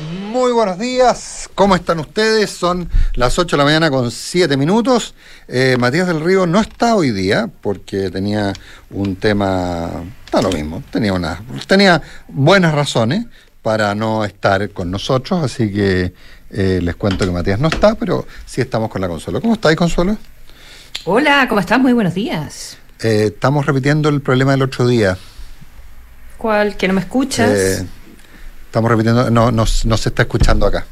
Muy buenos días, ¿cómo están ustedes? Son las 8 de la mañana con 7 minutos. Eh, Matías del Río no está hoy día porque tenía un tema, está lo mismo, tenía, una, tenía buenas razones para no estar con nosotros, así que eh, les cuento que Matías no está, pero sí estamos con la Consuelo. ¿Cómo estáis, Consuelo? Hola, ¿cómo estás? Muy buenos días. Eh, estamos repitiendo el problema del otro día. ¿Cuál? ¿Que no me escuchas? Estamos repitiendo, no, no, no se está escuchando acá.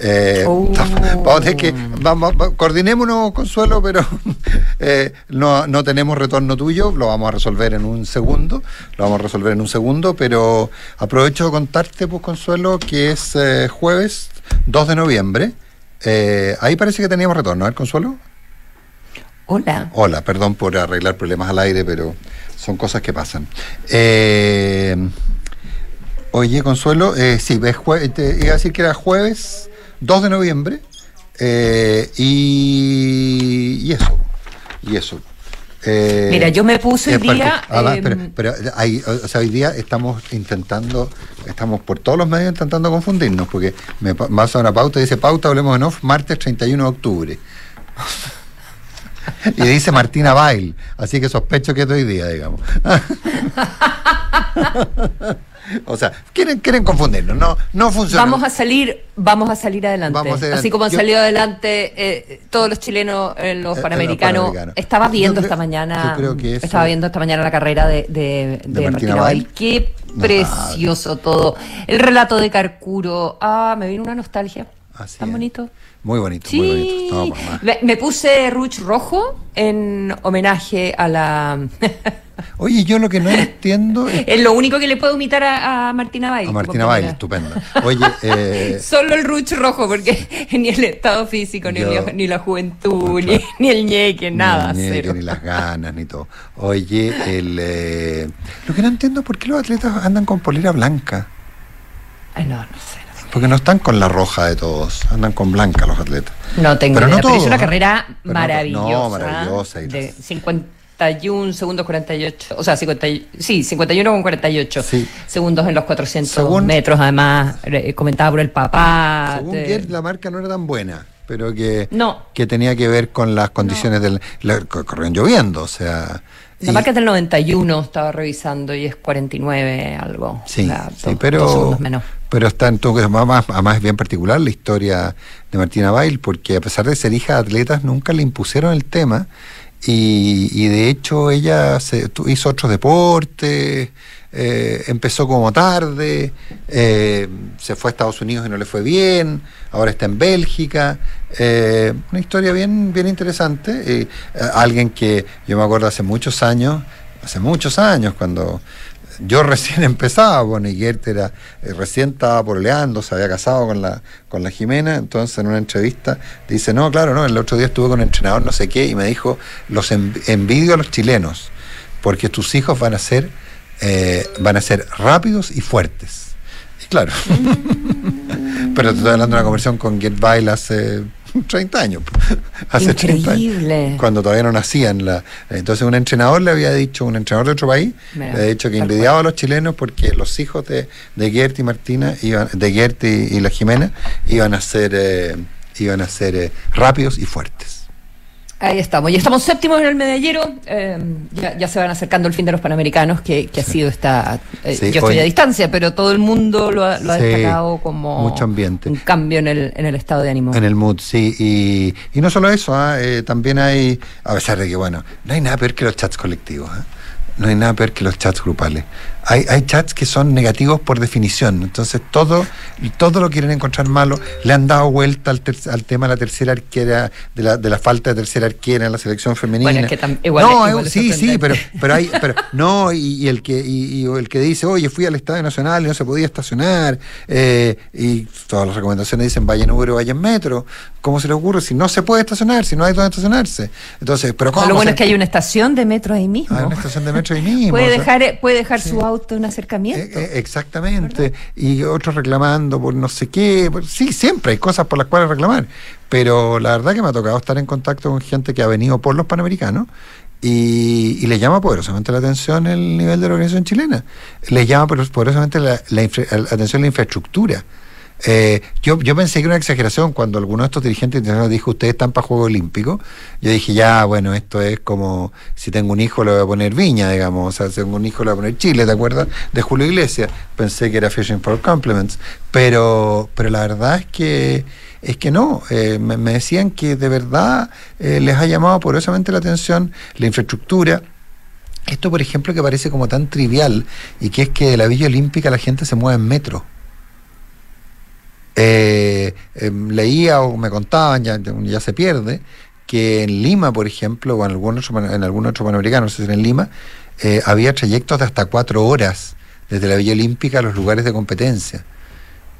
Eh, Oh. vamos a tener que, vamos, va- coordinémonos, Consuelo, pero eh, no, no tenemos retorno tuyo, lo vamos a resolver en un segundo, lo vamos a resolver en un segundo, pero aprovecho de contarte, pues, Consuelo, que es eh, jueves 2 de noviembre. Ahí parece que teníamos retorno, ¿eh, Consuelo? Hola. Hola, perdón por arreglar problemas al aire, pero son cosas que pasan. Eh, oye, Consuelo, eh, sí, ves jue- te iba a decir que era jueves 2 de noviembre eh, y, y eso, y eso. Eh, Mira, yo me puse el eh, porque- día, ah, em, pero, pero hay- o sea, hoy día estamos intentando, estamos por todos los medios intentando confundirnos, porque me pa- vas a una pauta y dice pauta, hablemos en off, martes 31 de octubre. Y dice Martina Bail, así que sospecho que es de hoy día, digamos. o sea, quieren, quieren confundirnos, no, no funciona. Vamos a salir, vamos a salir adelante. Vamos. Así como han salido adelante eh, todos los chilenos en los Eh, en panamericanos. los Panamericanos. Estaba Yo viendo creo- esta mañana. yo creo que eso- Estaba viendo esta mañana la carrera de, de, de Martina Martina Bail. Qué No, precioso todo. El relato de Carcuro. Ah, me vino una nostalgia. Así Tan es. bonito. Muy bonito, muy bonito. Sí, No, me, me puse ruch rojo en homenaje a la. Oye, yo lo que no entiendo es es lo único que le puedo imitar a, a Martina Bail. a Martina Bail, primera. estupenda. Oye, eh, Solo el ruch rojo, porque ni el estado físico, ni, Yo- el- ni la juventud, ni, ni el ñeque, nada, ni, el ñeque, cero. ni las ganas, ni todo. Oye, el, eh, lo que no entiendo es por qué los atletas andan con polera blanca. Ay, no, no sé. no sé. Porque no están con la roja de todos, andan con blanca los atletas. No tengo Pero no idea, pero es todos, una ¿eh? carrera maravillosa. no, maravillosa y De las- 51 segundos 48, o sea, 50, y- sí, 51 con 48 Sí. segundos en los 400 Según- metros, además, comentaba por el papá. Según de- la marca no era tan buena, pero que, No. que tenía que ver con las condiciones del... La, co- corrían lloviendo, o sea... La y- marca es del 91, estaba revisando, y es 49 algo. Sí, sí, dos- pero, dos menos. pero está en todo caso, más, además es bien particular la historia de Martina Bail, porque a pesar de ser hija de atletas, nunca le impusieron el tema y, y de hecho ella se, hizo otros deportes, eh, empezó como tarde, eh, se fue a Estados Unidos y no le fue bien, ahora está en Bélgica, eh, una historia bien, bien interesante, eh, alguien que yo me acuerdo hace muchos años, hace muchos años, cuando yo recién empezaba, y Gert era, eh, recién estaba pololeando, se había casado con la, con la Jimena, entonces en una entrevista dice, no, claro, no, el otro día estuve con un entrenador no sé qué y me dijo, los env- envidio a los chilenos, porque tus hijos van a ser, eh, van a ser rápidos y fuertes. Y claro, pero te estoy hablando de una conversión con Gert Bail hace 30 años. hace 30 años Increíble. cuando todavía no nacían. La, entonces un entrenador le había dicho, un entrenador de otro país, Mira, le había dicho que envidiaba a los chilenos porque los hijos de, de Gert y Martina, iban, de Gert y, y la Jimena, iban a ser, eh, iban a ser eh, rápidos y fuertes. Ahí estamos. Y estamos séptimos en el medallero. eh, ya, ya se van acercando el fin de los Panamericanos, que, que ha sido esta. eh, Sí, yo estoy a distancia, pero todo el mundo lo ha, lo ha Sí, destacado como. mucho ambiente. Un cambio en el, en el estado de ánimo. En el mood, sí. Y, y no solo eso, ah, eh, también hay, a pesar de que, bueno, no hay nada peor que los chats colectivos. ah. No hay nada peor que los chats grupales. Hay, hay chats que son negativos por definición. Entonces, todo, todo lo quieren encontrar malo. Le han dado vuelta al, ter- al tema de la tercera arquera, de la, de la falta de tercera arquera en la selección femenina. Bueno, es que tam- igual no, igual eh, es sí, sí, pero, pero hay, pero no, y, y el que y, y el que dice, oye, fui al Estadio Nacional y no se podía estacionar, eh, y todas las recomendaciones dicen vaya en Uber o vaya en metro. ¿Cómo se le ocurre? Si no se puede estacionar, si no hay donde estacionarse. Entonces, pero ¿cómo? Lo bueno se- es que hay una estación de metro ahí mismo. Hay una estación de metro ahí mismo. puede, dejar, puede dejar sí. su auto en eh, acercamiento. eh, exactamente. Y otros reclamando por no sé qué. sí, siempre hay cosas por las cuales reclamar. Pero la verdad que me ha tocado estar en contacto con gente que ha venido por los panamericanos y, y le llama poderosamente la atención el nivel de la organización chilena. Le llama poder- poderosamente la, la infra- la atención la infraestructura. Eh, yo, yo pensé que era una exageración cuando alguno de estos dirigentes internacionales dijo, ustedes están para Juegos Olímpicos. Yo dije, ya, bueno, esto es como si tengo un hijo le voy a poner Viña, digamos, o sea, si tengo un hijo le voy a poner Chile, ¿te acuerdas? De Julio Iglesias. Pensé que era Fishing for Compliments, pero, pero la verdad es que es que no, eh, me, decían que de verdad eh, les ha llamado poderosamente la atención la infraestructura, esto, por ejemplo, que parece como tan trivial y que es que de la Villa Olímpica la gente se mueve en metro. Eh, em, leía o me contaban, ya, ya se pierde, que en Lima, por ejemplo, o en algún otro, en algún otro panamericano, no sé si en Lima, eh, había trayectos de hasta cuatro horas desde la Villa Olímpica a los lugares de competencia.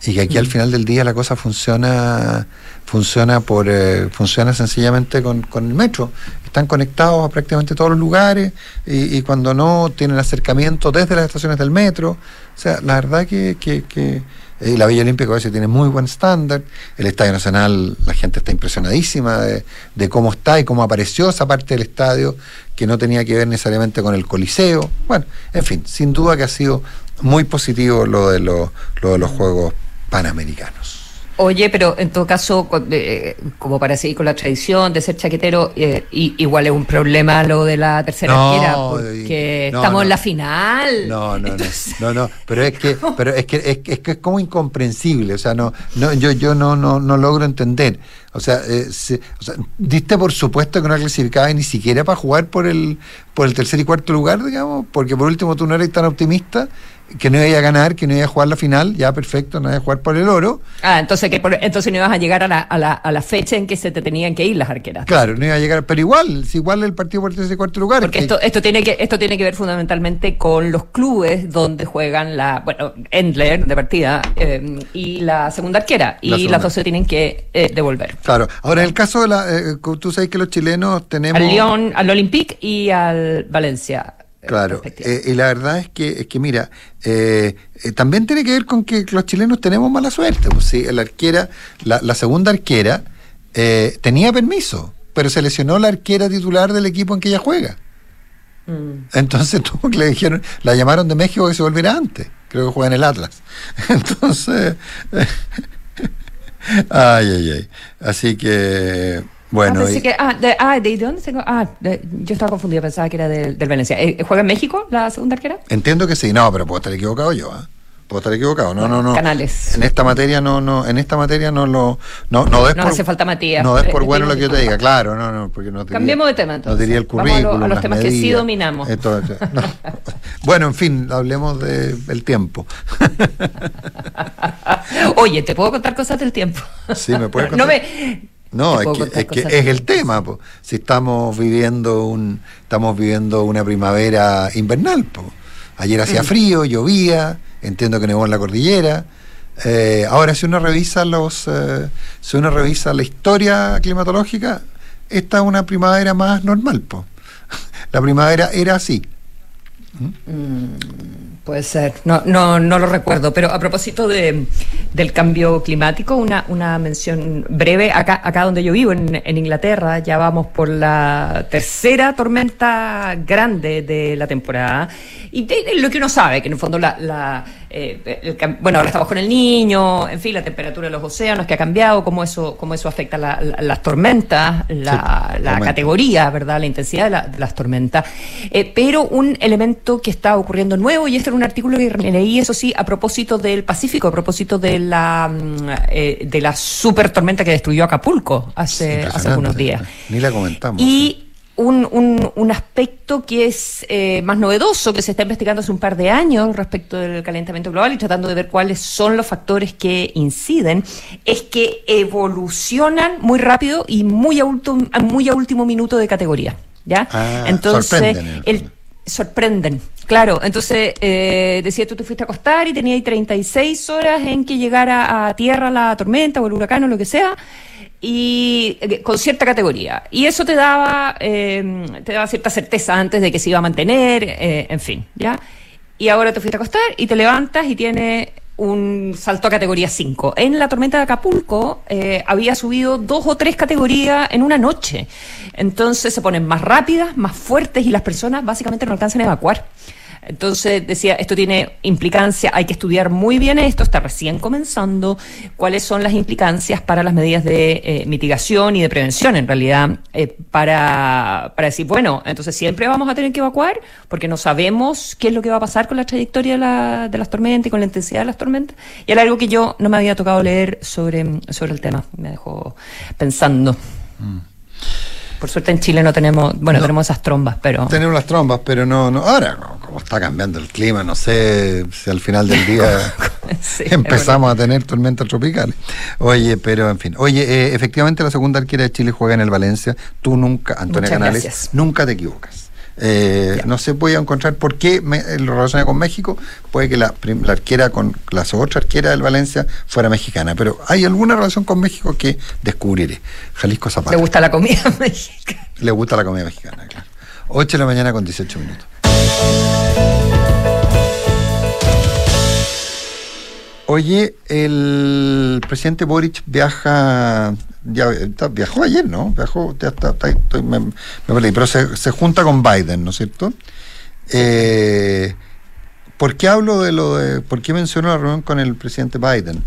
Y que aquí al mm. final del día la cosa funciona funciona por eh, funciona sencillamente con, con, el metro. Están conectados a prácticamente todos los lugares y, cuando no tienen acercamiento desde las estaciones del metro. O sea, la verdad que, que, que eh, la Villa Olímpica a veces tiene muy buen estándar. El Estadio Nacional, la gente está impresionadísima de, cómo está y cómo apareció esa parte del estadio que no tenía que ver necesariamente con el Coliseo. Bueno, en fin, sin duda que ha sido muy positivo lo de los Juegos Panamericanos. Oye, pero en todo caso, como para seguir con la tradición de ser chaquetero, eh, igual es un problema lo de la tercera no, porque estamos en la final. No, no, no, no, pero es que, pero es que es, que es como incomprensible, o sea, no, no, yo, yo no, no, no logro entender. O sea, eh, o sea, diste por supuesto que no clasificaba ni siquiera para jugar por el, por el tercer y cuarto lugar, digamos, porque por último tú no eres tan optimista que no iba a ganar, que no iba a jugar la final, ya perfecto, no iba a jugar por el oro. Ah, entonces que entonces no ibas a llegar a la, a, la, a la fecha en que se te tenían que ir las arqueras. Claro, no iba a llegar, pero igual, si igual el partido por el tercer cuarto lugar. Porque esto, esto tiene que, esto tiene que ver fundamentalmente con los clubes donde juegan la, bueno, Endler de partida eh, y la segunda arquera, y las dos se tienen que eh, devolver. Claro, ahora en el caso de la, eh, tú sabes que los chilenos tenemos. Al Lyon, al Olympique y al Valencia. Claro, eh, y la verdad es que, es que mira, eh, eh, también tiene que ver con que los chilenos tenemos mala suerte. Pues, ¿sí? La arquera, la, segunda arquera, tenía permiso, pero se lesionó la arquera titular del equipo en que ella juega. Mm. Entonces tuvo que le dijeron, la llamaron de México que se volviera antes. Creo que juega en el Atlas. Entonces, ay, ay, ay. Así que bueno, ah, que, ah, de, ah, ¿de dónde tengo? Ah, yo estaba confundido, pensaba que era del, del Venecia. ¿Eh, ¿Juega en México la segunda arquera? Entiendo que sí, no, pero puedo estar equivocado yo, ¿eh? Puedo estar equivocado, no, no, no. Canales. En esta materia no, no, en esta materia no lo, no, no des no hace falta Matías. No es por bueno lo que yo te diga, claro, no, no, porque no Cambiemos de tema entonces. No diría el currículum, Vamos a, los temas que sí dominamos. bueno, en fin, hablemos del tiempo. Oye, ¿te puedo contar cosas del tiempo? Sí, me puedes contar. No me, no, es que, es el tema. Si estamos viviendo un estamos viviendo una primavera invernal. Ayer hacía mm. frío, llovía, entiendo que nevó en la cordillera. Eh, ahora, si uno revisa los, eh, si uno revisa la historia climatológica, esta es una primavera más normal. La primavera era así. Mm, puede ser, no, no, no lo recuerdo, pero a propósito de, del cambio climático, una, una mención breve, acá, acá donde yo vivo, en, en Inglaterra, ya vamos por la tercera tormenta grande de la temporada, y lo que uno sabe, que en el fondo la, la eh, bueno, ahora estamos con el niño, en fin, la temperatura de los océanos que ha cambiado, cómo eso, cómo eso afecta las tormentas, la, categoría, ¿verdad? La intensidad de, las tormentas. Eh, pero un elemento que está ocurriendo nuevo, y este era un artículo que leí, eso sí, a propósito del Pacífico, a propósito de la, mm, eh, de la super tormenta que destruyó Acapulco hace, hace algunos días. Ni la comentamos. Y un, un, un, aspecto que es eh, más novedoso, que se está investigando hace un par de años respecto del calentamiento global y tratando de ver cuáles son los factores que inciden, es que evolucionan muy rápido y muy a, último, muy a último minuto de categoría. ¿ya? Ah, entonces, el, sorprenden. Claro, entonces eh, decía tú te fuiste a acostar y tenías 36 horas en que llegara a tierra la tormenta o el huracán o lo que sea y eh, con cierta categoría. Y eso te daba, eh, te daba cierta certeza antes de que se iba a mantener, eh, en fin, ¿ya? Y ahora te fuiste a acostar y te levantas y tiene un salto a categoría 5. En la tormenta de Acapulco había subido dos o tres categorías en una noche. Entonces se ponen más rápidas, más fuertes y las personas básicamente no alcanzan a evacuar. Entonces decía, esto tiene implicancia, hay que estudiar muy bien esto, está recién comenzando, cuáles son las implicancias para las medidas de eh, mitigación y de prevención, en realidad, eh, para, para decir, bueno, entonces siempre vamos a tener que evacuar porque no sabemos qué es lo que va a pasar con la trayectoria de, la, de las tormentas y con la intensidad de las tormentas. Y era algo que yo no me había tocado leer sobre, sobre el tema, me dejó pensando. Mm. Por suerte en Chile no tenemos, bueno, tenemos esas trombas, pero... Tenemos las trombas, pero no, no. Ahora, como está cambiando el clima, no sé si al final del día empezamos a tener tormentas tropicales. Oye, pero en fin. Oye, eh, efectivamente la segunda arquera de Chile juega en el Valencia. Tú nunca, Antonia Canales, nunca te equivocas. Eh, no sé, voy a encontrar por qué me, lo relaciona con México. Puede que la, arquera con la otra arquera del Valencia fuera mexicana, pero hay alguna relación con México que descubriré. Jalisco Zapata. ¿Le gusta la comida mexicana? Le gusta la comida mexicana, claro. 8 de la mañana con 18 minutos. Oye, el presidente Boric viaja ya viajó ayer, ¿no? Viajó, ya está, estoy, me, perdí, pero se, se, junta con Biden, ¿no es cierto? Eh, ¿Por qué hablo de lo de, por qué menciono la reunión con el presidente Biden?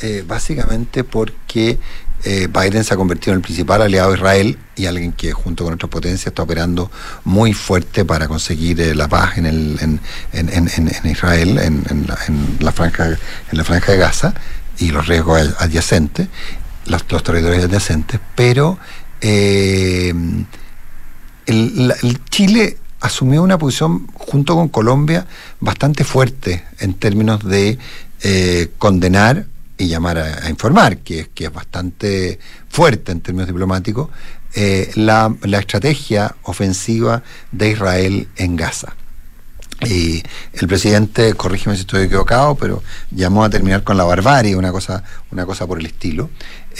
Eh, básicamente porque eh, Biden se ha convertido en el principal aliado de Israel y alguien que junto con otras potencias está operando muy fuerte para conseguir eh, la paz en, el, en, en, en Israel, en, la, la, franja, en la franja de Gaza y los riesgos adyacentes los, territorios adyacentes, pero eh, el, Chile asumió una posición junto con Colombia bastante fuerte en términos de eh, condenar y llamar a, informar, que, que, es bastante fuerte en términos diplomáticos, eh, la, la estrategia ofensiva de Israel en Gaza. Y el presidente, corrígeme si estoy equivocado, pero llamó a terminar con la barbarie, una cosa, una cosa por el estilo.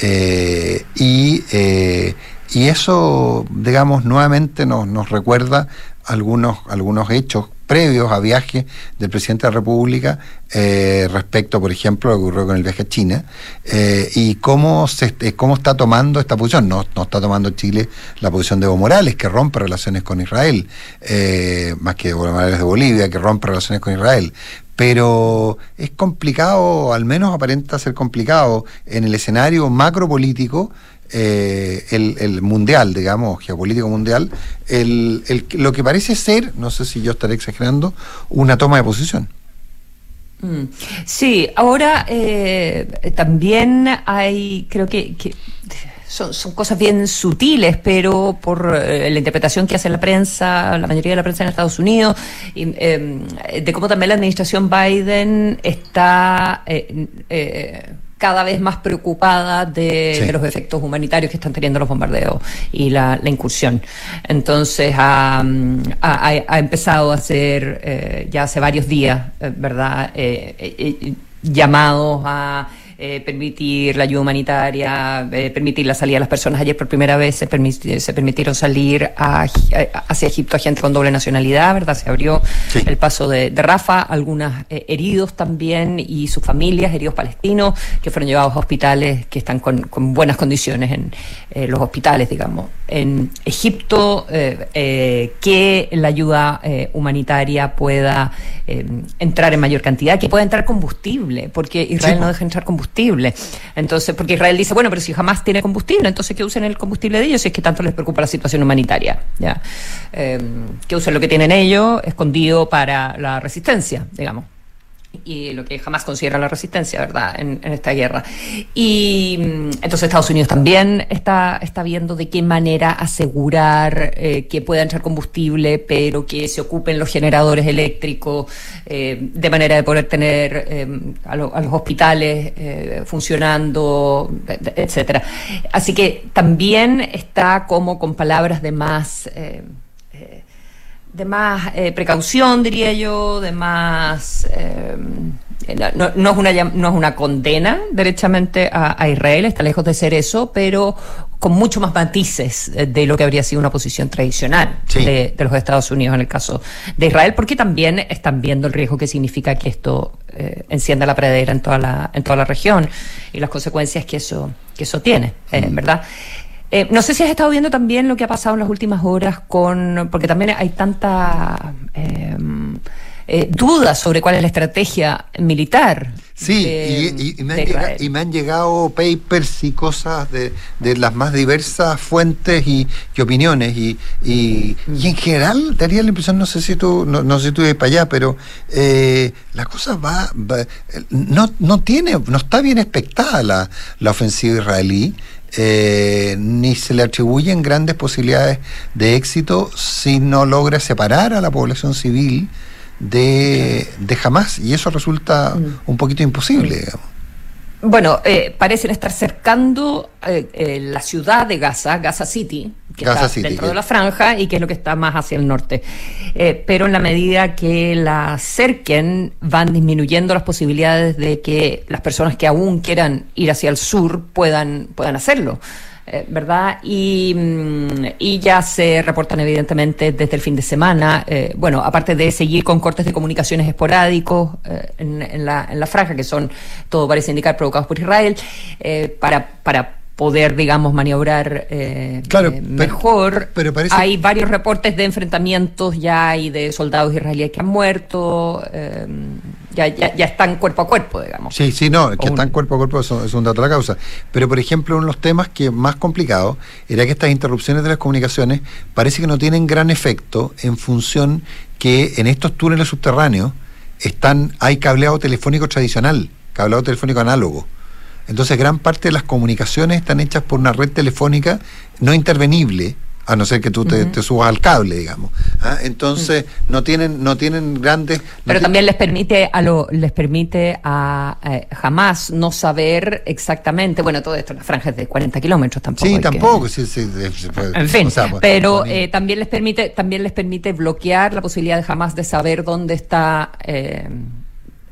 Eh, y, eh, y eso, digamos, nuevamente nos, nos recuerda algunos, algunos hechos previos a viajes del presidente de la República eh, respecto, por ejemplo, a lo que ocurrió con el viaje a China eh, y cómo, se, eh, cómo está tomando esta posición. No, no está tomando Chile la posición de Evo Morales, que rompe relaciones con Israel, más que Evo Morales de Bolivia, que rompe relaciones con Israel pero es complicado, al menos aparenta ser complicado, en el escenario macropolítico eh, el, mundial, digamos, geopolítico mundial, el, lo que parece ser, no sé si yo estaré exagerando, una toma de posición. Mm. Sí, ahora eh, también hay, creo que, son, cosas bien sutiles, pero por eh, la interpretación que hace la prensa, la mayoría de la prensa en Estados Unidos, em, de cómo también la administración Biden está cada vez más preocupada de, los efectos humanitarios que están teniendo los bombardeos y la, incursión. Entonces ha, empezado a hacer eh, ya hace varios días, eh, ¿verdad? Eh, llamados a eh, permitir la ayuda humanitaria, eh, permitir la salida de las personas. Ayer por primera vez se, se permitieron salir hacia Egipto a gente con doble nacionalidad, ¿verdad? Se abrió el paso de, Rafa, algunos eh, heridos también y sus familias, heridos palestinos, que fueron llevados a hospitales que están con, buenas condiciones en los hospitales, digamos. En Egipto, que la ayuda humanitaria pueda entrar en mayor cantidad, que pueda entrar combustible, porque Israel no deja entrar combustible entonces, porque Israel dice, bueno, pero si jamás tiene combustible, entonces que usen el combustible de ellos si es que tanto les preocupa la situación humanitaria. ¿ya? Em, que usen lo que tienen ellos escondido para la resistencia, digamos y lo que jamás considera la resistencia, ¿verdad?, en, esta guerra. Y mm, entonces Estados Unidos también está, está viendo de qué manera asegurar eh, que pueda entrar combustible, pero que se ocupen los generadores eléctricos, eh, de manera de poder tener eh, a, los hospitales funcionando, etcétera. Así que también está como con palabras de más de más eh, precaución, diría yo, de más... Eh, no, no, es una, no es una condena derechamente a, Israel, está lejos de ser eso, pero con mucho más matices de lo que habría sido una posición tradicional de, los Estados Unidos en el caso de Israel, porque también están viendo el riesgo que significa que esto eh, encienda la pradera en toda la, en toda la región y las consecuencias que eso, que eso tiene, mm. ¿verdad? Eh, no sé si has estado viendo también lo que ha pasado en las últimas horas con, porque también hay tanta, em, dudas sobre cuál es la estrategia militar. Sí, y, me han llegado, papers y cosas de, las más diversas fuentes y, opiniones. Y, y, en general, daría la impresión, no sé si tú, no, sé si tú ibas para allá, pero eh, la cosa va, no, no tiene, no está bien expectada la, la ofensiva israelí. Eh, ni se le atribuyen grandes posibilidades de éxito si no logra separar a la población civil de, de jamás, y eso resulta mm. un poquito imposible, digamos. Bueno, eh, parecen estar cercando eh, eh, la ciudad de Gaza, Gaza City, que está dentro de la franja y que es lo que está más hacia el norte. pero en la medida que la cerquen, van disminuyendo las posibilidades de que las personas que aún quieran ir hacia el sur puedan, puedan hacerlo. Eh, ¿verdad? Mm, y, ya se reportan evidentemente desde el fin de semana, eh, bueno, aparte de seguir con cortes de comunicaciones esporádicos eh, en, la, en la franja, que son, todo parece indicar, provocados por Israel, para, para poder, digamos, maniobrar mejor. Pero, Hay varios reportes de enfrentamientos ya y de soldados israelíes que han muerto ya, ya, están cuerpo a cuerpo, digamos. Sí, sí, no, que están cuerpo a cuerpo es, un dato de la causa. Pero, por ejemplo, uno de los temas que más complicado era que estas interrupciones de las comunicaciones parece que no tienen gran efecto en función que en estos túneles subterráneos están hay cableado telefónico tradicional, cableado telefónico análogo. Entonces, gran parte de las comunicaciones están hechas por una red telefónica no intervenible, a no ser que tú te, subas al cable, digamos. ¿ah? Entonces, no tienen no tienen grandes... Pero también les permite a lo les permite a eh, jamás no saber exactamente, bueno, todo esto, las franjas de 40 kilómetros tampoco. Sí, tampoco, sí, sí, En fin, pues, pero eh, también les permite también les permite bloquear la posibilidad de jamás de saber dónde está... Eh,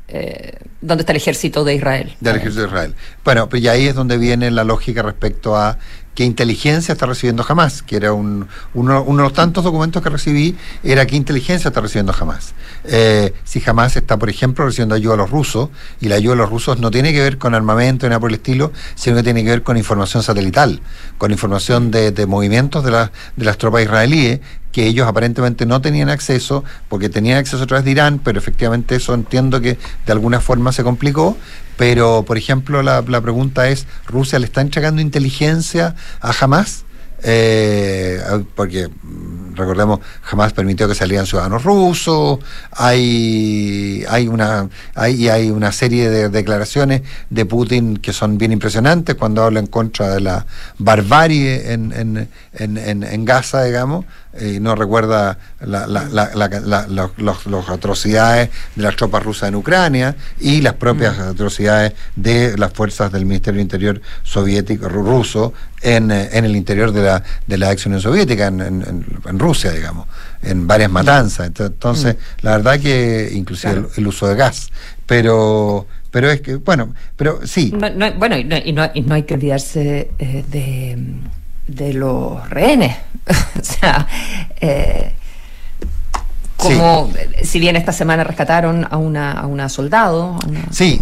eh, dónde está el ejército de Israel. Del ejército de Israel. Bueno, pues y ahí es donde viene la lógica respecto a qué inteligencia está recibiendo jamás, que era un, uno, de los tantos documentos que recibí, era qué inteligencia está recibiendo jamás. Eh, si jamás está, por ejemplo, recibiendo ayuda a los rusos, y la ayuda a los rusos no tiene que ver con armamento ni nada por el estilo, sino que tiene que ver con información satelital, con información de, movimientos de, de las tropas israelíes, que ellos aparentemente no tenían acceso, porque tenían acceso a través de Irán, pero efectivamente eso entiendo que de alguna forma se complicó, pero, por ejemplo, la, la pregunta es, ¿Rusia le está entregando inteligencia a Hamas? Eh, porque mm, recordemos jamás permitió que salieran ciudadanos rusos hay hay una hay, hay una serie de declaraciones de Putin que son bien impresionantes cuando habla en contra de la barbarie en, en, en, en Gaza digamos y no recuerda las los, atrocidades de las tropas rusas en Ucrania y las propias mm. atrocidades de las fuerzas del Ministerio Interior soviético ruso en, en el interior de la, de la ex Unión Soviética, en, en, Rusia, digamos, en varias matanzas. Entonces, mm. la verdad que inclusive el, uso de gas. Pero pero es que, bueno, pero sí. bueno, y no, y no, y no hay que olvidarse eh, de de los rehenes. o sea, eh, como si bien esta semana rescataron a una, a una soldado, sí,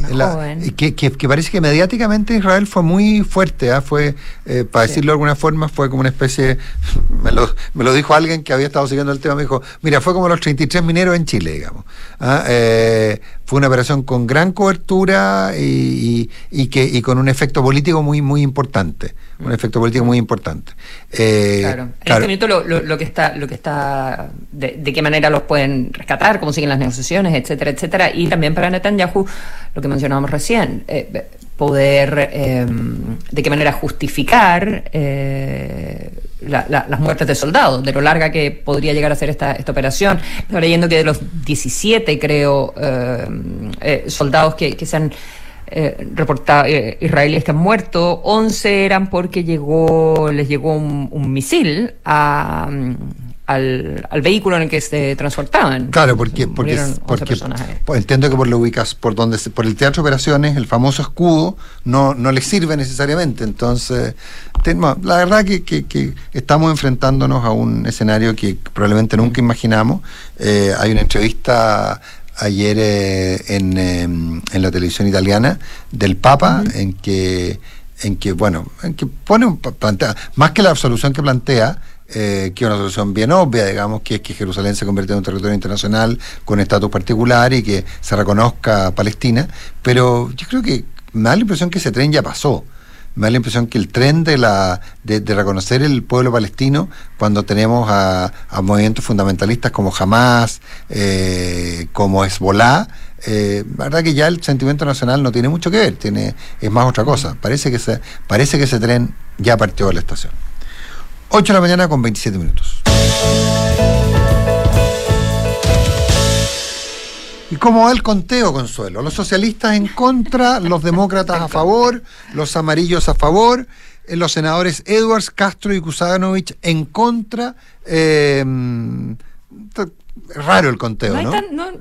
Que, que, parece que mediáticamente Israel fue muy fuerte, ¿ah? fue, eh, para decirlo de alguna forma, fue como una especie, me lo, me lo dijo alguien que había estado siguiendo el tema, me dijo, mira, fue como los 33 mineros en Chile, digamos. ¿ah? Eh, fue una operación con gran cobertura y, y, que, y con un efecto político muy, muy importante un efecto político muy importante. Eh, claro. En este momento lo, lo, que está, lo que está, de, qué manera los pueden rescatar, cómo siguen las negociaciones, etcétera, etcétera, y también para Netanyahu, lo que mencionábamos recién, eh, poder, eh, de qué manera justificar las muertes de soldados, de lo larga que podría llegar a ser esta, esta operación. Estoy leyendo que de los 17, creo, soldados que, se han eh, reportado, eh, israelíes que han muerto, 11 eran porque llegó, les llegó un, misil a, mm, al, al, vehículo en el que se transportaban. Claro, porque, porque, porque pues, entiendo que por lo ubicas, por donde por el teatro de operaciones, el famoso escudo no, no le sirve necesariamente. Entonces, la verdad que, que, estamos enfrentándonos a un escenario que probablemente nunca imaginamos. Eh, hay una entrevista ayer eh, en, em, en, la televisión italiana del Papa, en que en que bueno, en que pone un plantea, más que la solución que plantea, eh, que es una solución bien obvia, digamos, que es que Jerusalén se convierta en un territorio internacional con estatus particular y que se reconozca Palestina, pero yo creo que me da la impresión que ese tren ya pasó me da la impresión que el tren de, la, de, reconocer el pueblo palestino cuando tenemos a, movimientos fundamentalistas como Hamas, eh, como Hezbollah, eh, la verdad que ya el sentimiento nacional no tiene mucho que ver, tiene, es más otra cosa. Parece que, se, parece que ese tren ya partió de la estación. 8 de la mañana con 27 minutos. ¿Y cómo va el conteo, Consuelo? Los socialistas en contra, los demócratas a favor, los amarillos a favor, eh, los senadores Edwards, Castro y Kusanovich en contra. Eh, raro el conteo, ¿no? ¿no?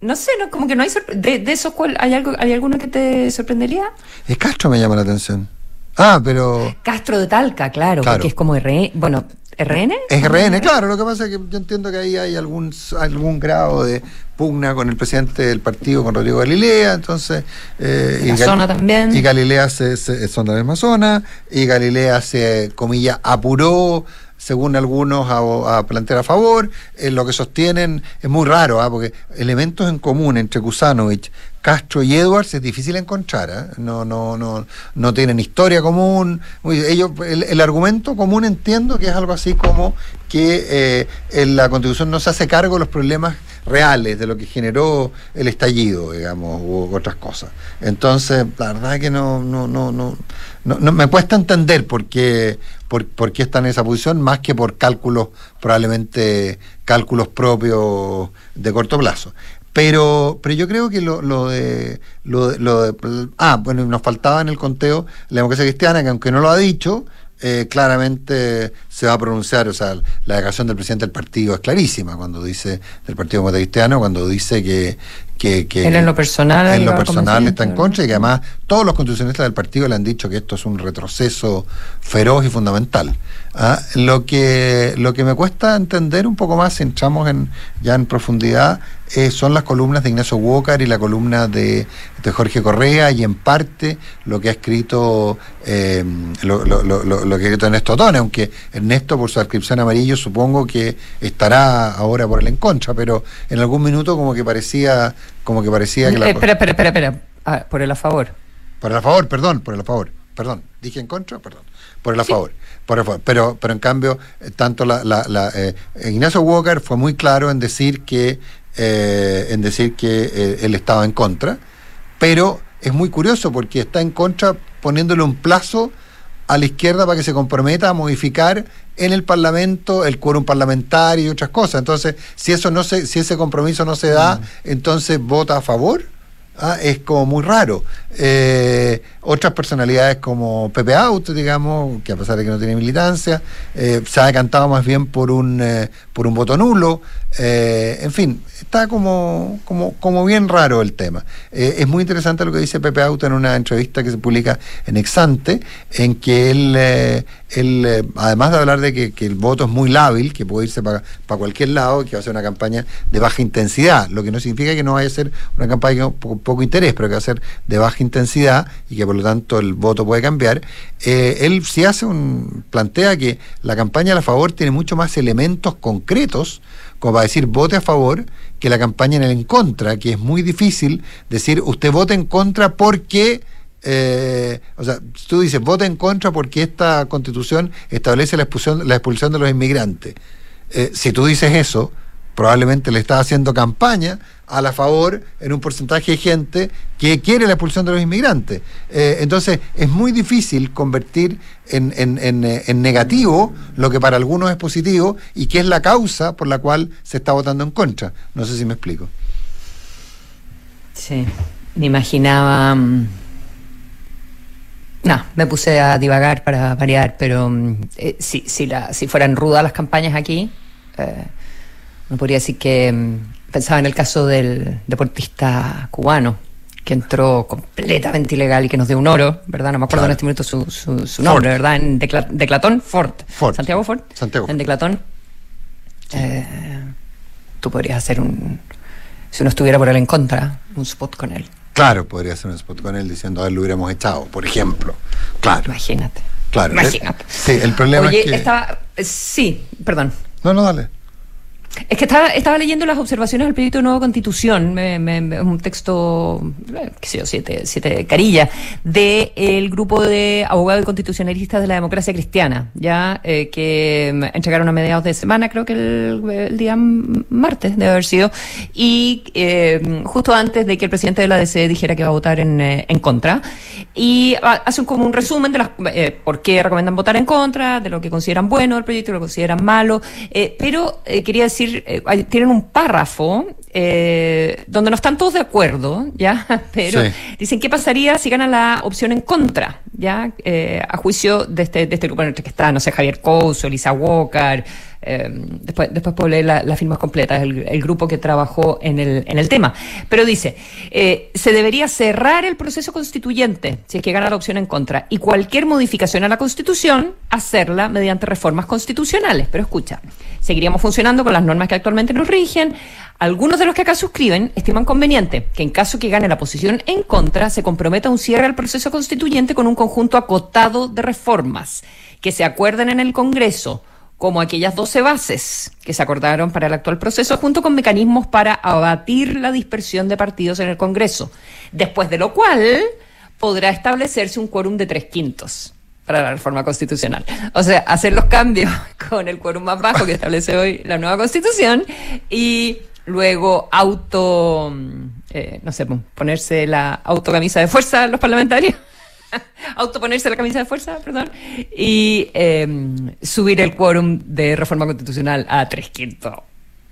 no, sé, no, como que no hay de, de esos cuál hay algo, hay alguno que te sorprendería. Es Castro me llama la atención. Ah, pero Castro de Talca, claro, porque es como RN, bueno, ¿RN? Es RN, claro, lo que pasa es que yo entiendo que ahí hay algún algún grado de pugna con el presidente del partido, con Rodrigo Galilea, entonces... Eh, la y zona también. Y Galilea se, son de la misma zona, y Galilea se, comilla, apuró según algunos, a, plantear a favor. Eh, lo que sostienen es muy raro, ¿ah? porque elementos en común entre Kusanovich, Castro y Edwards es difícil encontrar. ¿ah? No, no, no, no tienen historia común. Ellos, el, argumento común entiendo que es algo así como que eh, la Constitución no se hace cargo de los problemas reales de lo que generó el estallido, digamos, u otras cosas. Entonces, la verdad que no, no, no, no, no, me cuesta entender por qué, por, por qué están en esa posición, más que por cálculos, probablemente cálculos propios de corto plazo. Pero, pero yo creo que lo, lo, de, lo, lo de. Ah, bueno, nos faltaba en el conteo la democracia cristiana, que aunque no lo ha dicho, eh, claramente se va a pronunciar, o sea, la declaración del presidente del partido es clarísima cuando dice, del Partido Demócrata Cristiano, cuando dice que, que, en lo personal, en lo personal está en contra y que además todos los constitucionalistas del partido le han dicho que esto es un retroceso feroz y fundamental. ¿ah? Lo, que, lo que me cuesta entender un poco más, si entramos en, ya en profundidad, eh, son las columnas de Ignacio Walker y la columna de, Jorge Correa y en parte lo que ha escrito eh, lo, lo, lo, lo, que ha escrito Ernesto Tone, aunque Ernesto por su adscripción amarillo supongo que estará ahora por el en contra, pero en algún minuto como que parecía como que parecía que la... Eh, espera, espera, espera, espera. Ah, por el a favor. Por el a favor, perdón, por el a favor. Perdón, dije en contra, perdón. Por el a favor. Por el favor. Pero, pero en cambio, tanto la, la, Ignacio Walker fue muy claro en decir que eh, en decir que eh, él estaba en contra, pero es muy curioso porque está en contra poniéndole un plazo a la izquierda para que se comprometa a modificar en el Parlamento el quórum parlamentario y otras cosas. Entonces, si eso no se, si ese compromiso no se da, mm. entonces vota a favor. Ah, es como muy raro. Eh, otras personalidades como Pepe Auto, digamos, que a pesar de que no tiene militancia, eh, se ha decantado más bien por un, eh, por un voto nulo. en fin, está como, como, como bien raro el tema. es muy interesante lo que dice Pepe Auto en una entrevista que se publica en Exante, en que él, él además de hablar de que, el voto es muy lábil, que puede irse para cualquier lado, que va a ser una campaña de baja intensidad, lo que no significa que no vaya a ser una campaña con poco interés, pero que va a ser de baja intensidad y que por lo tanto el voto puede cambiar, eh, él sí hace un, plantea que la campaña a favor tiene mucho más elementos concretos, como para decir vote a favor, que la campaña en el en contra, que es muy difícil decir usted vote en contra porque... Eh, o sea, tú dices, vote en contra porque esta constitución establece la expulsión, la expulsión de los inmigrantes. Eh, si tú dices eso, probablemente le está haciendo campaña a la favor en un porcentaje de gente que quiere la expulsión de los inmigrantes. Eh, entonces, es muy difícil convertir en, en, negativo lo que para algunos es positivo y que es la causa por la cual se está votando en contra. No sé si me explico. Sí, me imaginaba... Mm, no, me puse a divagar para variar, pero mm, eh, si, si, la, si fueran rudas las campañas aquí... Eh, no podría decir que mm, pensaba en el caso del deportista cubano que entró completamente ilegal y que nos dio un oro, ¿verdad? No me acuerdo en este momento su, su, nombre, ¿verdad? En Declatón, Ford. Santiago Ford. Santiago. En Declatón. Eh, tú podrías hacer un, si uno estuviera por él en contra, un spot con él. Claro, podría hacer un spot con él diciendo, a él lo hubiéramos echado, por ejemplo. Claro. Imagínate. Claro. Imagínate. sí, el problema es que... Estaba, Sí, perdón. No, no, dale. Es que estaba, estaba leyendo las observaciones del proyecto de nueva constitución, me, me, un texto, eh, qué sé yo, siete, siete carillas, del el grupo de abogados y constitucionalistas de la democracia cristiana, ya eh, que mm, entregaron a mediados de semana, creo que el, día martes debe haber sido, y eh, justo antes de que el presidente de la DC dijera que va a votar en, en contra, y hacen como un resumen de las por qué recomiendan votar en contra, de lo que consideran bueno del proyecto, lo que consideran malo, pero quería decir eh, tienen un párrafo eh, donde no están todos de acuerdo, ¿ya? Pero dicen, ¿qué pasaría si gana la opción en contra, ¿ya? Eh, a juicio de este, de este grupo en el que está, no sé, Javier Couso, Elisa Walker, Em, después, después puedo leer las firmas completas, el, el, grupo que trabajó en el, en el tema. Pero dice, eh, se debería cerrar el proceso constituyente, si es que gana la opción en contra, y cualquier modificación a la Constitución, hacerla mediante reformas constitucionales. Pero escucha, seguiríamos funcionando con las normas que actualmente nos rigen. Algunos de los que acá suscriben estiman conveniente que en caso que gane la posición en contra, se comprometa un cierre al proceso constituyente con un conjunto acotado de reformas que se acuerden en el Congreso como aquellas 12 bases que se acordaron para el actual proceso, junto con mecanismos para abatir la dispersión de partidos en el Congreso, después de lo cual podrá establecerse un quórum de tres quintos para la reforma constitucional. O sea, hacer los cambios con el quórum más bajo que establece hoy la nueva constitución y luego auto, eh, no sé, ponerse la autocamisa de fuerza los parlamentarios autoponerse la camisa de fuerza, perdón, y em, subir el quórum de reforma constitucional a tres quintos.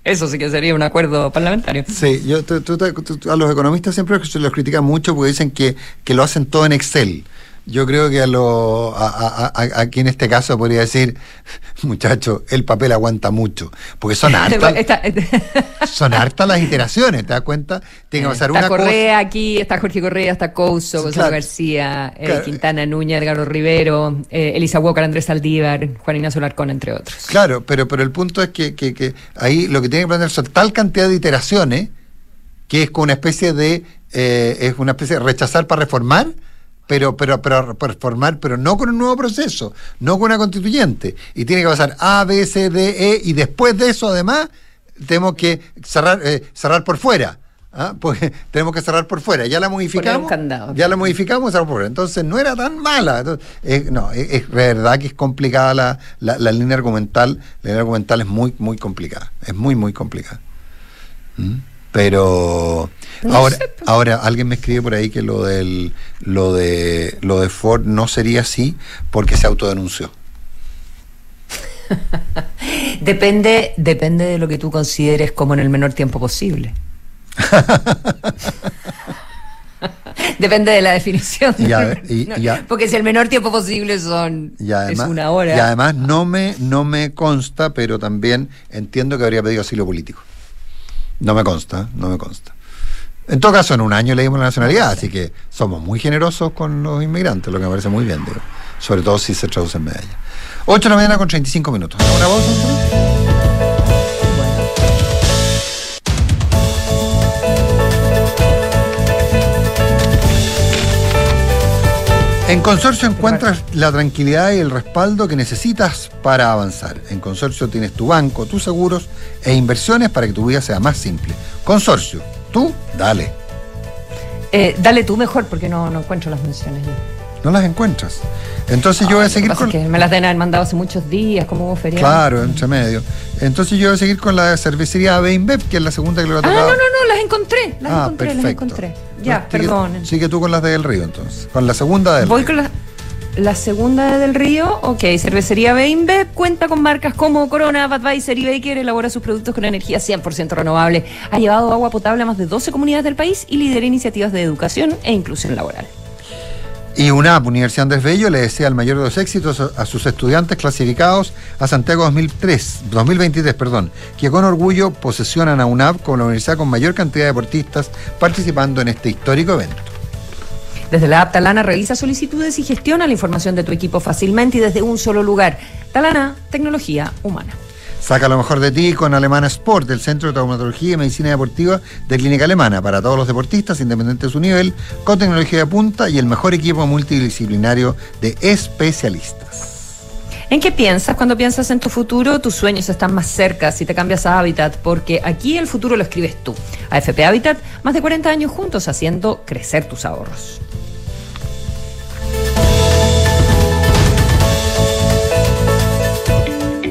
Eso sí que sería un acuerdo parlamentario. Sí, yo a los economistas siempre se los critican mucho porque dicen que, que lo hacen todo en Excel. Yo creo que a lo, a, aquí en este caso podría decir, muchacho, el papel aguanta mucho, porque son hartas, son hartas las iteraciones, ¿te das cuenta? Tiene que pasar está Correa aquí, está Jorge Correa, está Couso, Gonzalo García, eh, Quintana Núñez, Edgardo Rivero, eh, Elisa Walker, Andrés Aldívar, Juan Ignacio Larcón, entre otros. Claro, pero, pero el punto es que, que, que ahí lo que tiene que aprender son tal cantidad de iteraciones que es como una especie de, eh, es una especie de rechazar para reformar, pero, pero, pero, formar, pero no con un nuevo proceso, no con una constituyente. Y tiene que pasar A, B, C, D, E, y después de eso, además, tenemos que cerrar, eh, cerrar por fuera. ¿ah? Pues tenemos que cerrar por fuera. Ya la modificamos. Ya la modificamos, cerrar por fuera. Entonces no era tan mala. no, es, verdad que es complicada la, la, línea argumental. La línea argumental es muy, muy complicada. Es muy, muy complicada. ¿Mm? Pero ahora, ahora alguien me escribe por ahí que lo del lo de lo de Ford no sería así porque se autodenunció. depende, depende de lo que tú consideres como en el menor tiempo posible. Depende de la definición. porque si el menor tiempo posible son es una hora. Y además no me, no me consta, pero también entiendo que habría pedido asilo político. No me consta, no me consta. En todo caso, en un año le dimos la nacionalidad, así que somos muy generosos con los inmigrantes, lo que me parece muy bien, digo. Sobre todo si se traduce en medalla. 8 de la mañana con 35 minutos. ¿Una voz? En Consorcio encuentras la tranquilidad y el respaldo que necesitas para avanzar. En Consorcio tienes tu banco, tus seguros e inversiones para que tu vida sea más simple. Consorcio, tú dale. Eh, dale tú mejor porque no, encuentro las menciones. No las encuentras. Entonces yo voy a seguir con. me las deben haber mandado hace muchos días, como hubo feriado. Claro, entre medio. Entonces yo voy a seguir con la cervecería Beinbev, que es la segunda que le va a tocar. Ah, no, no, no, las encontré. Las ah, encontré, las encontré. Ya, perdón. Sigue tú con las de Del Río entonces. Con la segunda del Voy con la, la segunda de Del Río. Ok, cervecería Beinbev cuenta con marcas como Corona, Budweiser y Baker. Elabora sus productos con energía 100% renovable. Ha llevado agua potable a más de 12 comunidades del país y lidera iniciativas de educación e inclusión laboral. Y UNAP, Universidad Andrés Bello, le desea el mayor de los éxitos a sus estudiantes clasificados a Santiago 2003, 2023, perdón, que con orgullo posesionan a UNAP como la universidad con mayor cantidad de deportistas participando en este histórico evento. Desde la app Talana revisa solicitudes y gestiona la información de tu equipo fácilmente y desde un solo lugar. Talana, tecnología humana. Saca lo mejor de ti con Alemana Sport, el Centro de Traumatología y Medicina Deportiva de Clínica Alemana, para todos los deportistas, independientes de su nivel, con tecnología de punta y el mejor equipo multidisciplinario de especialistas. ¿En qué piensas cuando piensas en tu futuro? Tus sueños están más cerca si te cambias a Habitat, porque aquí el futuro lo escribes tú. AFP Habitat, más de 40 años juntos haciendo crecer tus ahorros.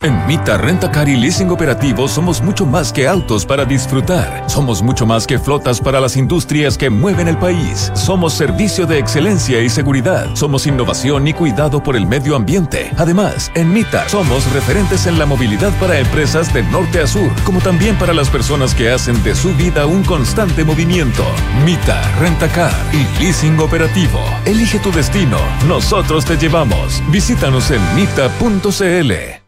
En Mita Rentacar y Leasing Operativo somos mucho más que autos para disfrutar. Somos mucho más que flotas para las industrias que mueven el país. Somos servicio de excelencia y seguridad. Somos innovación y cuidado por el medio ambiente. Además, en Mita somos referentes en la movilidad para empresas de norte a sur, como también para las personas que hacen de su vida un constante movimiento. Mita Rentacar y Leasing Operativo. Elige tu destino. Nosotros te llevamos. Visítanos en mita.cl.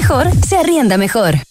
se arrienda mejor.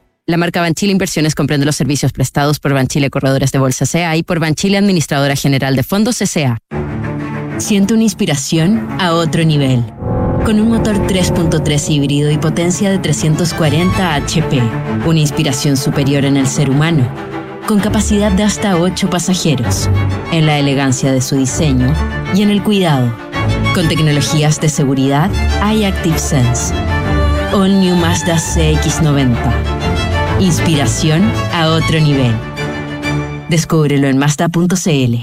La marca Banchile Inversiones comprende los servicios prestados por Banchile Corredores de Bolsa CA y por Banchile Administradora General de Fondos CA. Siente una inspiración a otro nivel. Con un motor 3.3 híbrido y potencia de 340 HP. Una inspiración superior en el ser humano. Con capacidad de hasta 8 pasajeros. En la elegancia de su diseño y en el cuidado. Con tecnologías de seguridad iActive Sense. All New Mazda CX90 Inspiración a otro nivel. Descúbrelo en Mazda.cl.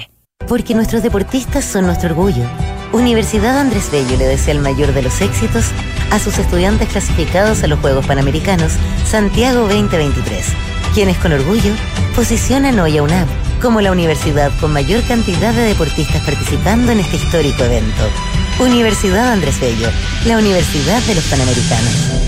Porque nuestros deportistas son nuestro orgullo. Universidad Andrés Bello le desea el mayor de los éxitos a sus estudiantes clasificados a los Juegos Panamericanos Santiago 2023, quienes con orgullo posicionan hoy a UNAM como la universidad con mayor cantidad de deportistas participando en este histórico evento. Universidad Andrés Bello, la Universidad de los Panamericanos.